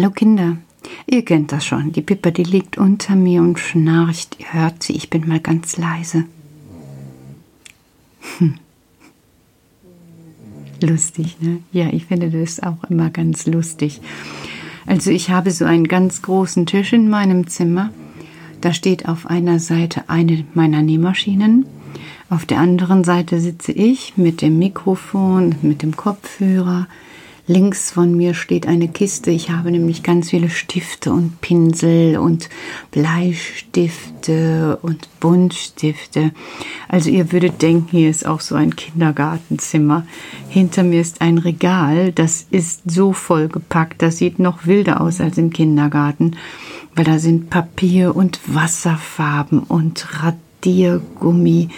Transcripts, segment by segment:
Hallo Kinder, ihr kennt das schon. Die Pippa, die liegt unter mir und schnarcht. Ihr hört sie, ich bin mal ganz leise. Hm. Lustig, ne? Ja, ich finde das auch immer ganz lustig. Also ich habe so einen ganz großen Tisch in meinem Zimmer. Da steht auf einer Seite eine meiner Nähmaschinen. Auf der anderen Seite sitze ich mit dem Mikrofon, mit dem Kopfhörer, Links von mir steht eine Kiste. Ich habe nämlich ganz viele Stifte und Pinsel und Bleistifte und Buntstifte. Also ihr würdet denken, hier ist auch so ein Kindergartenzimmer. Hinter mir ist ein Regal, das ist so vollgepackt, das sieht noch wilder aus als im Kindergarten, weil da sind Papier und Wasserfarben und Radiergummi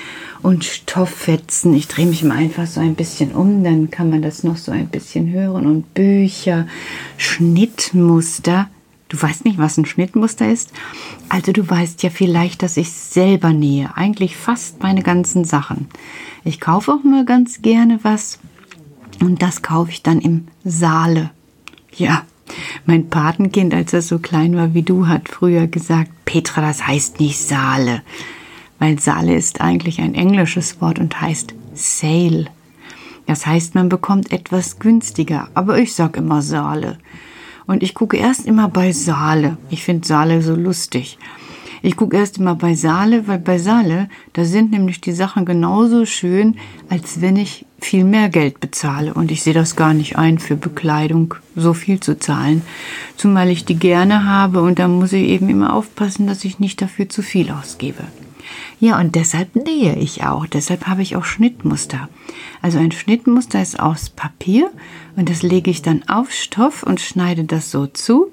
und Stofffetzen. Ich drehe mich mal einfach so ein bisschen um, dann kann man das noch so ein bisschen hören. Und Bücher, Schnittmuster. Du weißt nicht, was ein Schnittmuster ist? Also du weißt ja vielleicht, dass ich selber nähe. Eigentlich fast meine ganzen Sachen. Ich kaufe auch mal ganz gerne was. Und das kaufe ich dann im Saale. Ja, mein Patenkind, als er so klein war wie du, hat früher gesagt, Petra, das heißt nicht Saale weil Saale ist eigentlich ein englisches Wort und heißt Sale. Das heißt, man bekommt etwas günstiger, aber ich sag immer Saale. Und ich gucke erst immer bei Saale. Ich finde Saale so lustig. Ich gucke erst immer bei Saale, weil bei Saale, da sind nämlich die Sachen genauso schön, als wenn ich viel mehr Geld bezahle. Und ich sehe das gar nicht ein, für Bekleidung so viel zu zahlen. Zumal ich die gerne habe und da muss ich eben immer aufpassen, dass ich nicht dafür zu viel ausgebe. Ja, und deshalb nähe ich auch. Deshalb habe ich auch Schnittmuster. Also ein Schnittmuster ist aus Papier und das lege ich dann auf Stoff und schneide das so zu.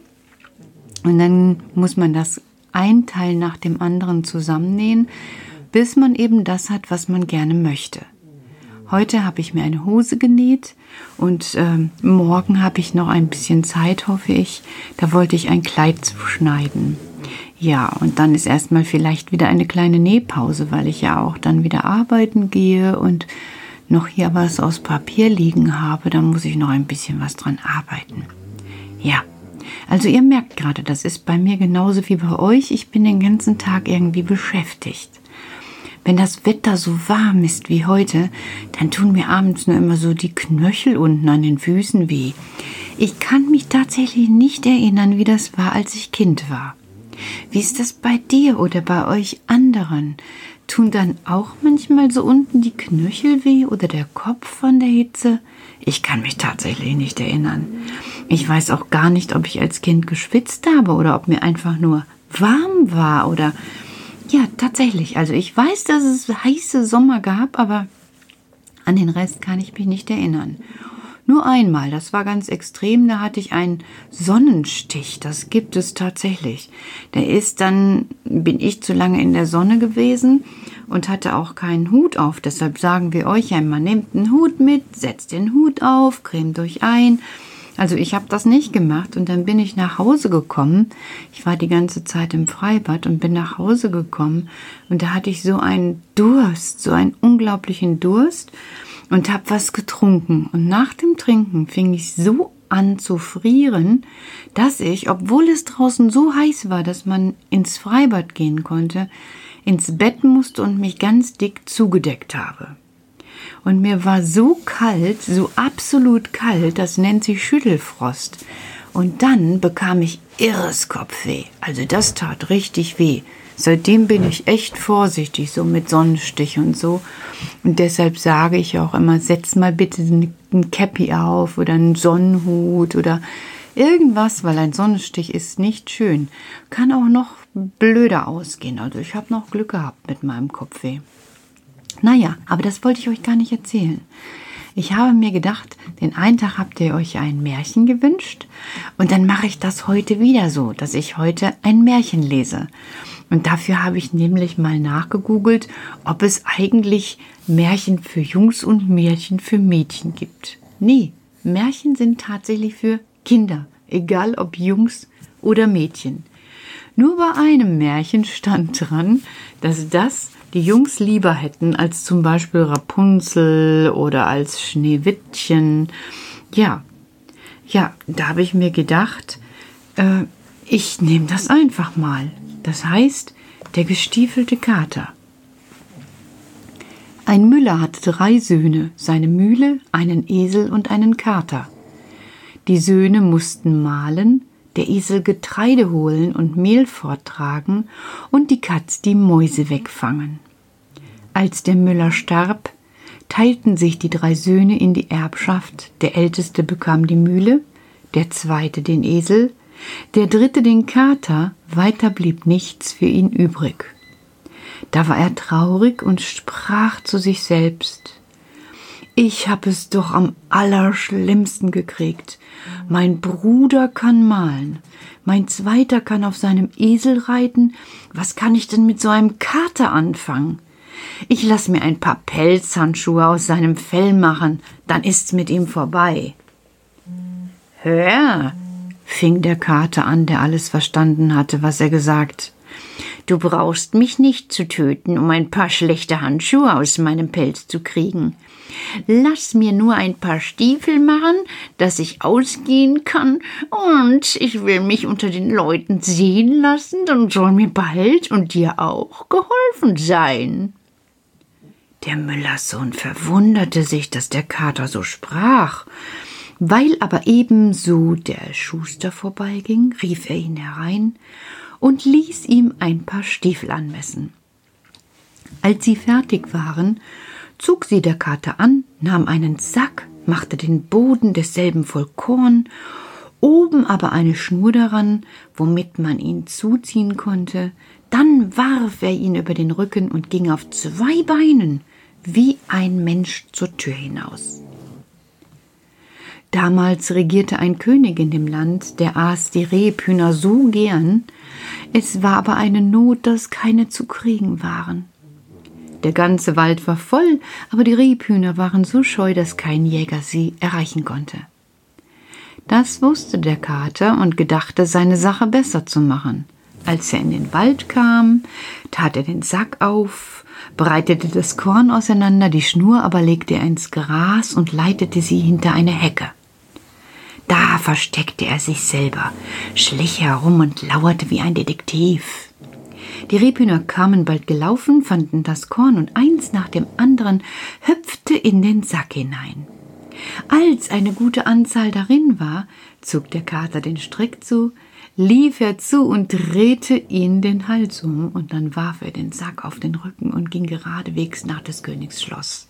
Und dann muss man das ein Teil nach dem anderen zusammennähen, bis man eben das hat, was man gerne möchte. Heute habe ich mir eine Hose genäht und äh, morgen habe ich noch ein bisschen Zeit, hoffe ich. Da wollte ich ein Kleid zuschneiden. Ja, und dann ist erstmal vielleicht wieder eine kleine Nähpause, weil ich ja auch dann wieder arbeiten gehe und noch hier was aus Papier liegen habe. Da muss ich noch ein bisschen was dran arbeiten. Ja, also ihr merkt gerade, das ist bei mir genauso wie bei euch. Ich bin den ganzen Tag irgendwie beschäftigt. Wenn das Wetter so warm ist wie heute, dann tun mir abends nur immer so die Knöchel unten an den Füßen weh. Ich kann mich tatsächlich nicht erinnern, wie das war, als ich Kind war. Wie ist das bei dir oder bei euch anderen? Tun dann auch manchmal so unten die Knöchel weh oder der Kopf von der Hitze? Ich kann mich tatsächlich nicht erinnern. Ich weiß auch gar nicht, ob ich als Kind geschwitzt habe oder ob mir einfach nur warm war oder ja, tatsächlich. Also ich weiß, dass es heiße Sommer gab, aber an den Rest kann ich mich nicht erinnern. Nur einmal, das war ganz extrem, da hatte ich einen Sonnenstich. Das gibt es tatsächlich. Der ist dann, bin ich zu lange in der Sonne gewesen und hatte auch keinen Hut auf. Deshalb sagen wir euch einmal, nehmt einen Hut mit, setzt den Hut auf, cremt euch ein. Also ich habe das nicht gemacht und dann bin ich nach Hause gekommen. Ich war die ganze Zeit im Freibad und bin nach Hause gekommen und da hatte ich so einen Durst, so einen unglaublichen Durst und habe was getrunken. Und nach dem Trinken fing ich so an zu frieren, dass ich, obwohl es draußen so heiß war, dass man ins Freibad gehen konnte, ins Bett musste und mich ganz dick zugedeckt habe. Und mir war so kalt, so absolut kalt, das nennt sich Schüttelfrost. Und dann bekam ich irres Kopfweh. Also das tat richtig weh. Seitdem bin ich echt vorsichtig, so mit Sonnenstich und so. Und deshalb sage ich auch immer, setz mal bitte ein Cappy auf oder einen Sonnenhut oder irgendwas, weil ein Sonnenstich ist nicht schön. Kann auch noch blöder ausgehen. Also ich habe noch Glück gehabt mit meinem Kopfweh. Naja, aber das wollte ich euch gar nicht erzählen. Ich habe mir gedacht, den einen Tag habt ihr euch ein Märchen gewünscht und dann mache ich das heute wieder so, dass ich heute ein Märchen lese. Und dafür habe ich nämlich mal nachgegoogelt, ob es eigentlich Märchen für Jungs und Märchen für Mädchen gibt. Nee, Märchen sind tatsächlich für Kinder, egal ob Jungs oder Mädchen. Nur bei einem Märchen stand dran, dass das die Jungs lieber hätten als zum Beispiel Rapunzel oder als Schneewittchen. Ja, ja, da habe ich mir gedacht, Äh, ich nehme das einfach mal. Das heißt, der gestiefelte Kater. Ein Müller hatte drei Söhne, seine Mühle, einen Esel und einen Kater. Die Söhne mussten mahlen, der Esel Getreide holen und Mehl forttragen und die Katz die Mäuse wegfangen. Als der Müller starb, teilten sich die drei Söhne in die Erbschaft, der älteste bekam die Mühle, der zweite den Esel, der dritte den Kater, weiter blieb nichts für ihn übrig. Da war er traurig und sprach zu sich selbst Ich hab es doch am allerschlimmsten gekriegt. Mein Bruder kann malen, mein zweiter kann auf seinem Esel reiten, was kann ich denn mit so einem Kater anfangen? Ich lass mir ein paar Pelzhandschuhe aus seinem Fell machen, dann ist's mit ihm vorbei. Hör, fing der Kater an, der alles verstanden hatte, was er gesagt. Du brauchst mich nicht zu töten, um ein paar schlechte Handschuhe aus meinem Pelz zu kriegen. Lass mir nur ein paar Stiefel machen, dass ich ausgehen kann, und ich will mich unter den Leuten sehen lassen, dann soll mir bald und dir auch geholfen sein. Der Müllerssohn verwunderte sich, dass der Kater so sprach. Weil aber ebenso der Schuster vorbeiging, rief er ihn herein und ließ ihm ein paar Stiefel anmessen. Als sie fertig waren, zog sie der Kater an, nahm einen Sack, machte den Boden desselben voll Korn, oben aber eine Schnur daran, womit man ihn zuziehen konnte, dann warf er ihn über den Rücken und ging auf zwei Beinen, wie ein Mensch zur Tür hinaus. Damals regierte ein König in dem Land, der aß die Rebhühner so gern, es war aber eine Not, dass keine zu kriegen waren. Der ganze Wald war voll, aber die Rebhühner waren so scheu, dass kein Jäger sie erreichen konnte. Das wusste der Kater und gedachte, seine Sache besser zu machen. Als er in den Wald kam, tat er den Sack auf, breitete das Korn auseinander, die Schnur aber legte er ins Gras und leitete sie hinter eine Hecke. Da versteckte er sich selber, schlich herum und lauerte wie ein Detektiv. Die Rebhühner kamen bald gelaufen, fanden das Korn und eins nach dem anderen hüpfte in den Sack hinein. Als eine gute Anzahl darin war, zog der Kater den Strick zu, lief er zu und drehte ihn den Hals um, und dann warf er den Sack auf den Rücken und ging geradewegs nach des Königs Schloss.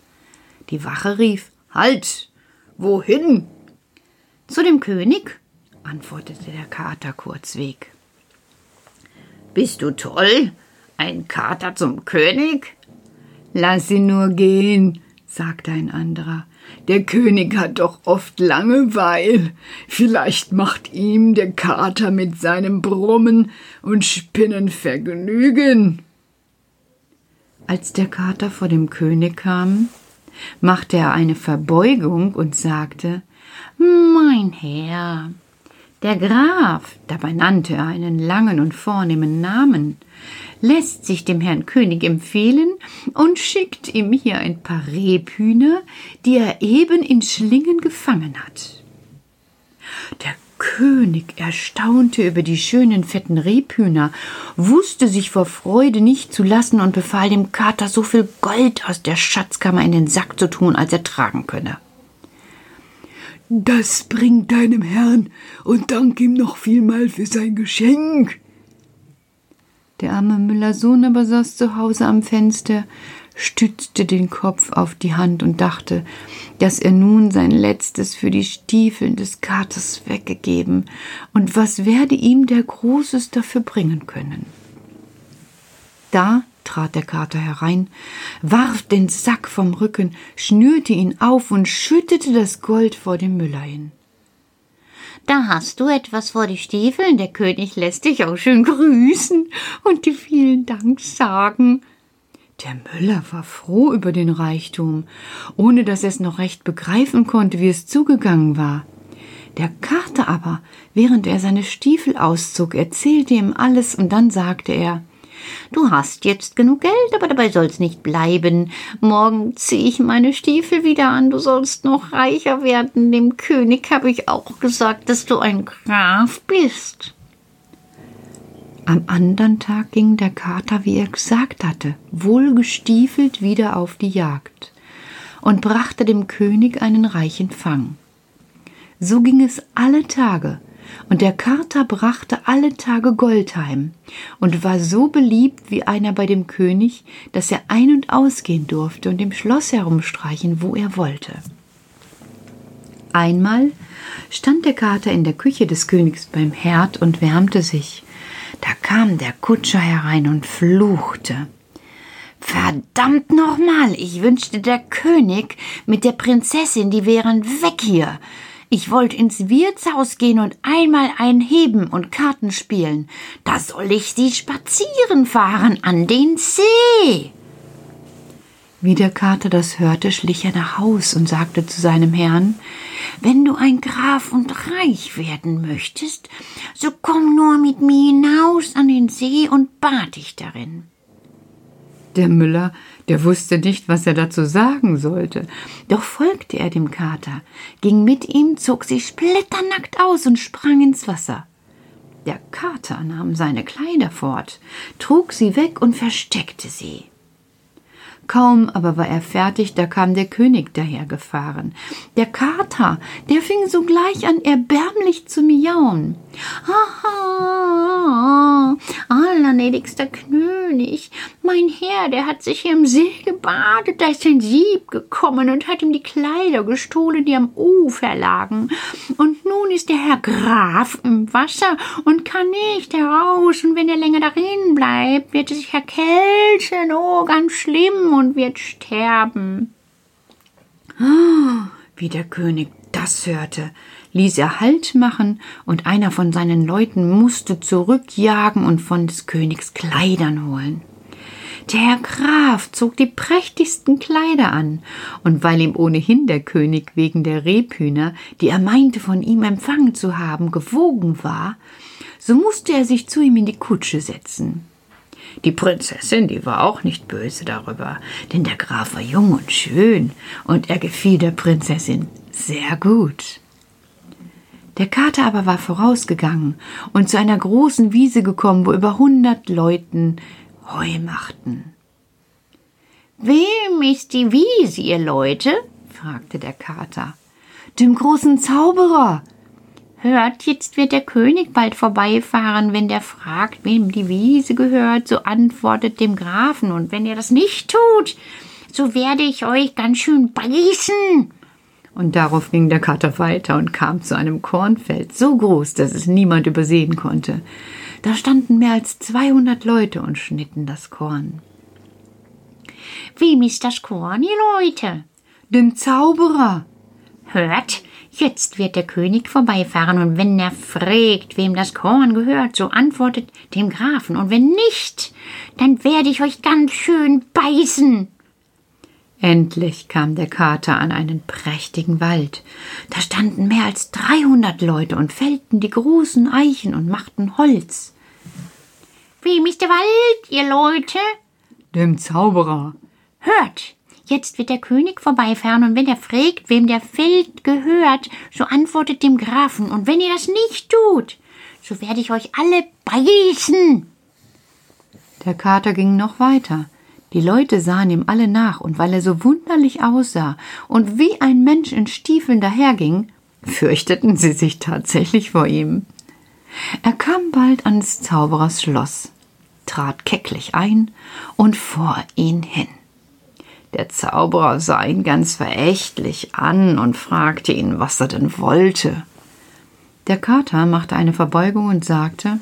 Die Wache rief Halt. Wohin? Zu dem König, antwortete der Kater kurzweg. Bist du toll? Ein Kater zum König? Lass ihn nur gehen, sagte ein anderer. Der König hat doch oft Langeweil. Vielleicht macht ihm der Kater mit seinem Brummen und Spinnen Vergnügen. Als der Kater vor dem König kam, machte er eine Verbeugung und sagte Mein Herr, der Graf, dabei nannte er einen langen und vornehmen Namen, lässt sich dem Herrn König empfehlen und schickt ihm hier ein paar Rebhühner, die er eben in Schlingen gefangen hat. Der König erstaunte über die schönen fetten Rebhühner, wusste sich vor Freude nicht zu lassen und befahl dem Kater so viel Gold aus der Schatzkammer in den Sack zu tun, als er tragen könne. Das bringt deinem Herrn und dank ihm noch vielmal für sein Geschenk, der arme Müllersohn aber saß zu Hause am Fenster, stützte den Kopf auf die Hand und dachte, dass er nun sein letztes für die Stiefeln des Katers weggegeben, und was werde ihm der Großes dafür bringen können? Da trat der Kater herein, warf den Sack vom Rücken, schnürte ihn auf und schüttete das Gold vor dem Müller hin. Da hast du etwas vor die Stiefeln. Der König lässt dich auch schön grüßen und dir vielen Dank sagen. Der Müller war froh über den Reichtum, ohne dass er es noch recht begreifen konnte, wie es zugegangen war. Der Kater aber, während er seine Stiefel auszog, erzählte ihm alles und dann sagte er Du hast jetzt genug Geld, aber dabei soll's nicht bleiben. Morgen zieh ich meine Stiefel wieder an, du sollst noch reicher werden. Dem König habe ich auch gesagt, dass du ein Graf bist. Am anderen Tag ging der Kater, wie er gesagt hatte, wohlgestiefelt wieder auf die Jagd und brachte dem König einen reichen Fang. So ging es alle Tage, und der Kater brachte alle Tage Gold heim und war so beliebt wie einer bei dem König, dass er ein- und ausgehen durfte und im Schloss herumstreichen, wo er wollte. Einmal stand der Kater in der Küche des Königs beim Herd und wärmte sich. Da kam der Kutscher herein und fluchte. Verdammt nochmal, ich wünschte, der König mit der Prinzessin, die wären weg hier. Ich wollte ins Wirtshaus gehen und einmal einheben und Karten spielen. Da soll ich sie spazieren fahren an den See. Wie der Kater das hörte, schlich er nach Haus und sagte zu seinem Herrn Wenn du ein Graf und reich werden möchtest, so komm nur mit mir hinaus an den See und bad dich darin. Der Müller, der wusste nicht, was er dazu sagen sollte, doch folgte er dem Kater, ging mit ihm, zog sich splitternackt aus und sprang ins Wasser. Der Kater nahm seine Kleider fort, trug sie weg und versteckte sie. Kaum aber war er fertig, da kam der König dahergefahren. Der Kater, der fing sogleich an, erbärmlich zu miauen. Haha, allergnädigster König, mein Herr, der hat sich hier im See gebadet, da ist ein Sieb gekommen und hat ihm die Kleider gestohlen, die am Ufer lagen. Und nun ist der Herr Graf im Wasser und kann nicht heraus, und wenn er länger darin bleibt, wird er sich erkälten, oh, ganz schlimm, und wird sterben. Wie der König das hörte, ließ er Halt machen, und einer von seinen Leuten musste zurückjagen und von des Königs Kleidern holen. Der Herr Graf zog die prächtigsten Kleider an, und weil ihm ohnehin der König wegen der Rebhühner, die er meinte von ihm empfangen zu haben, gewogen war, so musste er sich zu ihm in die Kutsche setzen. Die Prinzessin, die war auch nicht böse darüber, denn der Graf war jung und schön, und er gefiel der Prinzessin sehr gut. Der Kater aber war vorausgegangen und zu einer großen Wiese gekommen, wo über hundert Leuten Heu machten. Wem ist die Wiese, ihr Leute? fragte der Kater. Dem großen Zauberer, Hört, jetzt wird der König bald vorbeifahren. Wenn der fragt, wem die Wiese gehört, so antwortet dem Grafen. Und wenn ihr das nicht tut, so werde ich euch ganz schön beißen. Und darauf ging der Kater weiter und kam zu einem Kornfeld, so groß, dass es niemand übersehen konnte. Da standen mehr als zweihundert Leute und schnitten das Korn. Wem ist das Korn, ihr Leute? Dem Zauberer. Hört, Jetzt wird der König vorbeifahren, und wenn er fragt, wem das Korn gehört, so antwortet dem Grafen, und wenn nicht, dann werde ich euch ganz schön beißen. Endlich kam der Kater an einen prächtigen Wald. Da standen mehr als dreihundert Leute und fällten die großen Eichen und machten Holz. Wem ist der Wald, ihr Leute? Dem Zauberer. Hört, Jetzt wird der König vorbeifahren, und wenn er fragt, wem der Feld gehört, so antwortet dem Grafen, und wenn ihr das nicht tut, so werde ich euch alle beißen. Der Kater ging noch weiter. Die Leute sahen ihm alle nach, und weil er so wunderlich aussah und wie ein Mensch in Stiefeln daherging, fürchteten sie sich tatsächlich vor ihm. Er kam bald ans Zauberers Schloss, trat kecklich ein und vor ihn hin. Der Zauberer sah ihn ganz verächtlich an und fragte ihn, was er denn wollte. Der Kater machte eine Verbeugung und sagte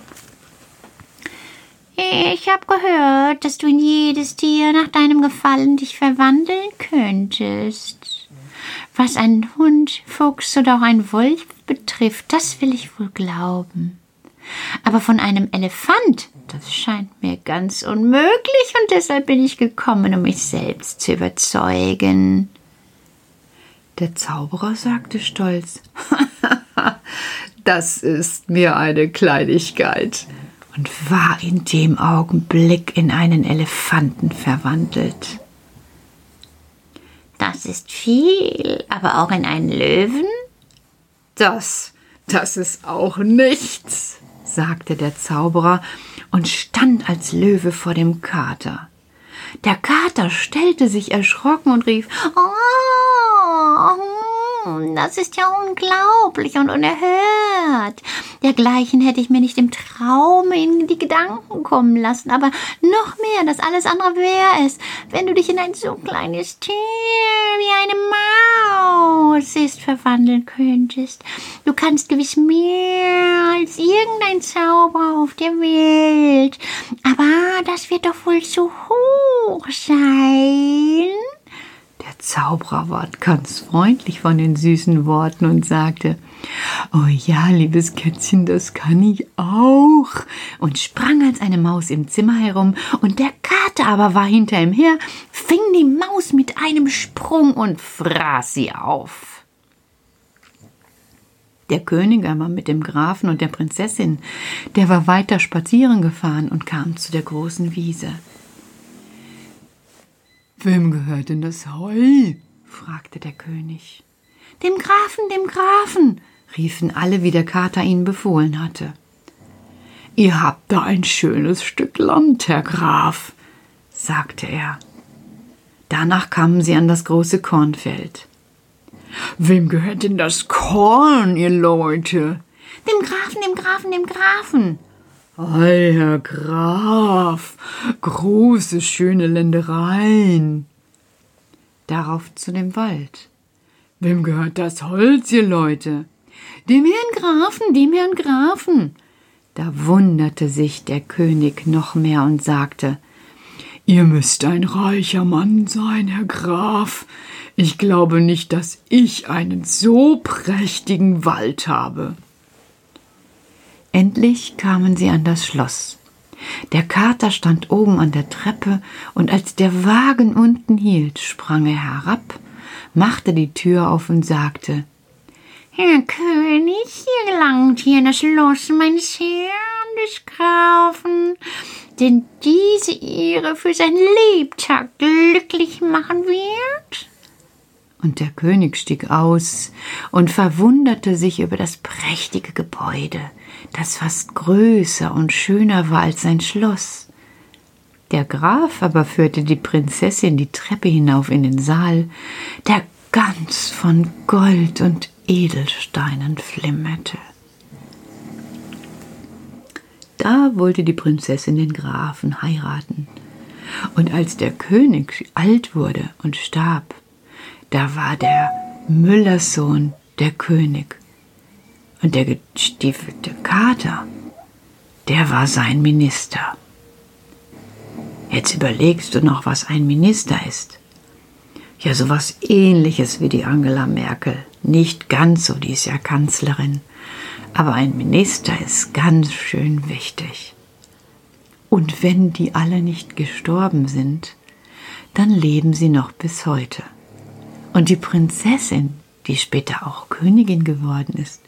Ich habe gehört, dass du in jedes Tier nach deinem Gefallen dich verwandeln könntest. Was ein Hund, Fuchs oder auch ein Wolf betrifft, das will ich wohl glauben. Aber von einem Elefant das scheint mir ganz unmöglich und deshalb bin ich gekommen, um mich selbst zu überzeugen. Der Zauberer sagte stolz, das ist mir eine Kleinigkeit und war in dem Augenblick in einen Elefanten verwandelt. Das ist viel, aber auch in einen Löwen? Das, das ist auch nichts, sagte der Zauberer und stand als Löwe vor dem Kater. Der Kater stellte sich erschrocken und rief Oh, das ist ja unglaublich und unerhört. Dergleichen hätte ich mir nicht im Traume in die Gedanken kommen lassen, aber noch mehr, das alles andere wäre es, wenn du dich in ein so kleines Tier wie eine Maus ist verwandeln könntest. Du kannst gewiss mehr als irgendein Zauber auf der Welt, aber das wird doch wohl zu hoch sein. Der Zauberer ward ganz freundlich von den süßen Worten und sagte, Oh ja, liebes Kätzchen, das kann ich auch. Und sprang als eine Maus im Zimmer herum, und der Kater aber war hinter ihm her, fing die Maus mit einem Sprung und fraß sie auf. Der König aber mit dem Grafen und der Prinzessin, der war weiter spazieren gefahren und kam zu der großen Wiese. Wem gehört denn das Heu? fragte der König. Dem Grafen, dem Grafen, riefen alle, wie der Kater ihnen befohlen hatte. Ihr habt da ein schönes Stück Land, Herr Graf, sagte er. Danach kamen sie an das große Kornfeld. Wem gehört denn das Korn, ihr Leute? Dem Grafen, dem Grafen, dem Grafen, Ei, Herr Graf, große, schöne Ländereien. Darauf zu dem Wald. Wem gehört das Holz, ihr Leute? Dem Herrn Grafen, dem Herrn Grafen. Da wunderte sich der König noch mehr und sagte, Ihr müsst ein reicher Mann sein, Herr Graf. Ich glaube nicht, dass ich einen so prächtigen Wald habe. Endlich kamen sie an das Schloss. Der Kater stand oben an der Treppe, und als der Wagen unten hielt, sprang er herab, machte die Tür auf und sagte Herr König, ihr gelangt hier das Schloss meines Herrn des Grafen, denn diese Ehre für sein Lebtag glücklich machen wird. Und der König stieg aus und verwunderte sich über das prächtige Gebäude, das fast größer und schöner war als sein Schloss. Der Graf aber führte die Prinzessin die Treppe hinauf in den Saal, der ganz von Gold und Edelsteinen flimmerte. Da wollte die Prinzessin den Grafen heiraten. Und als der König alt wurde und starb, da war der Müllerssohn der König. Und der gestiefelte Kater, der war sein Minister. Jetzt überlegst du noch, was ein Minister ist. Ja, sowas ähnliches wie die Angela Merkel. Nicht ganz so, die ist ja Kanzlerin. Aber ein Minister ist ganz schön wichtig. Und wenn die alle nicht gestorben sind, dann leben sie noch bis heute. Und die Prinzessin, die später auch Königin geworden ist,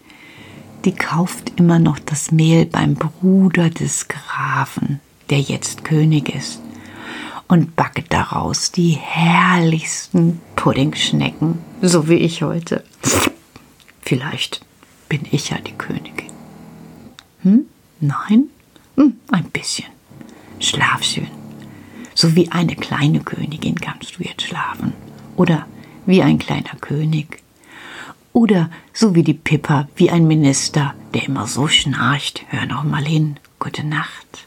die kauft immer noch das Mehl beim Bruder des Grafen, der jetzt König ist, und backt daraus die herrlichsten Puddingschnecken, so wie ich heute. Vielleicht bin ich ja die Königin. Hm? Nein? Hm, ein bisschen. Schlaf schön. So wie eine kleine Königin kannst du jetzt schlafen. Oder wie ein kleiner König. Oder so wie die Pippa, wie ein Minister, der immer so schnarcht. Hör noch mal hin. Gute Nacht.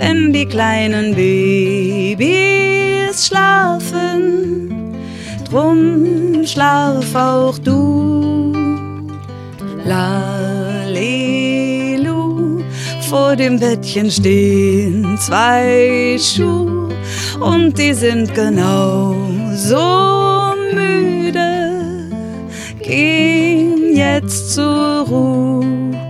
wenn die kleinen Babys schlafen. Drum schlaf auch du. Lalelu, vor dem Bettchen stehen zwei Schuhe und die sind genau so müde. Gehen jetzt zur Ruhe.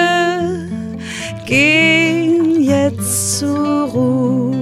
geh jetzt zur Ruhe.